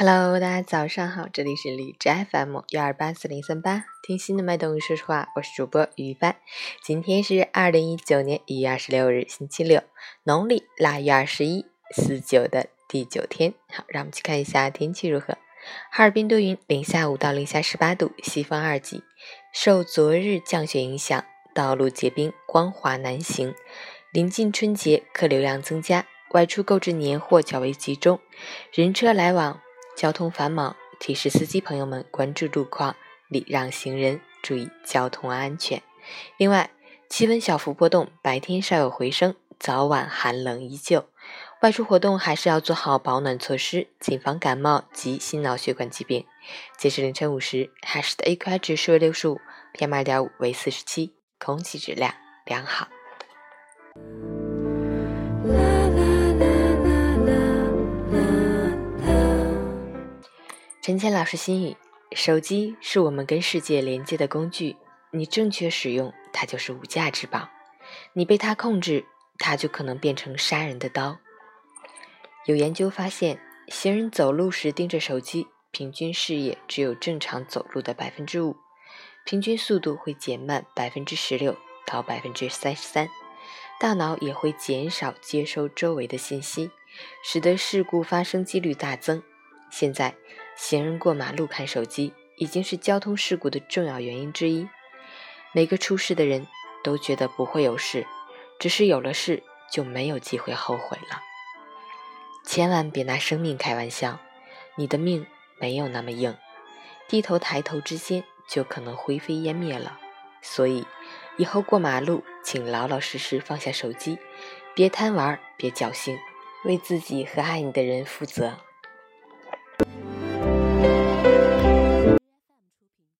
Hello，大家早上好，这里是荔枝 FM 幺二八四零三八，听心的脉动，说实话，我是主播于帆。今天是二零一九年一月二十六日，星期六，农历腊月二十一，四九的第九天。好，让我们去看一下天气如何。哈尔滨多云，零下五到零下十八度，西风二级。受昨日降雪影响，道路结冰，光滑难行。临近春节，客流量增加，外出购置年货较为集中，人车来往。交通繁忙，提示司机朋友们关注路况，礼让行人，注意交通安全。另外，气温小幅波动，白天稍有回升，早晚寒冷依旧。外出活动还是要做好保暖措施，谨防感冒及心脑血管疾病。截至凌晨五时，海市的 AQI 指数为六十五，PM 二点五为四十七，空气质量良好。陈谦老师心语：手机是我们跟世界连接的工具，你正确使用它就是无价之宝；你被它控制，它就可能变成杀人的刀。有研究发现，行人走路时盯着手机，平均视野只有正常走路的百分之五，平均速度会减慢百分之十六到百分之三十三，大脑也会减少接收周围的信息，使得事故发生几率大增。现在。行人过马路看手机已经是交通事故的重要原因之一。每个出事的人都觉得不会有事，只是有了事就没有机会后悔了。千万别拿生命开玩笑，你的命没有那么硬，低头抬头之间就可能灰飞烟灭了。所以，以后过马路请老老实实放下手机，别贪玩，别侥幸，为自己和爱你的人负责。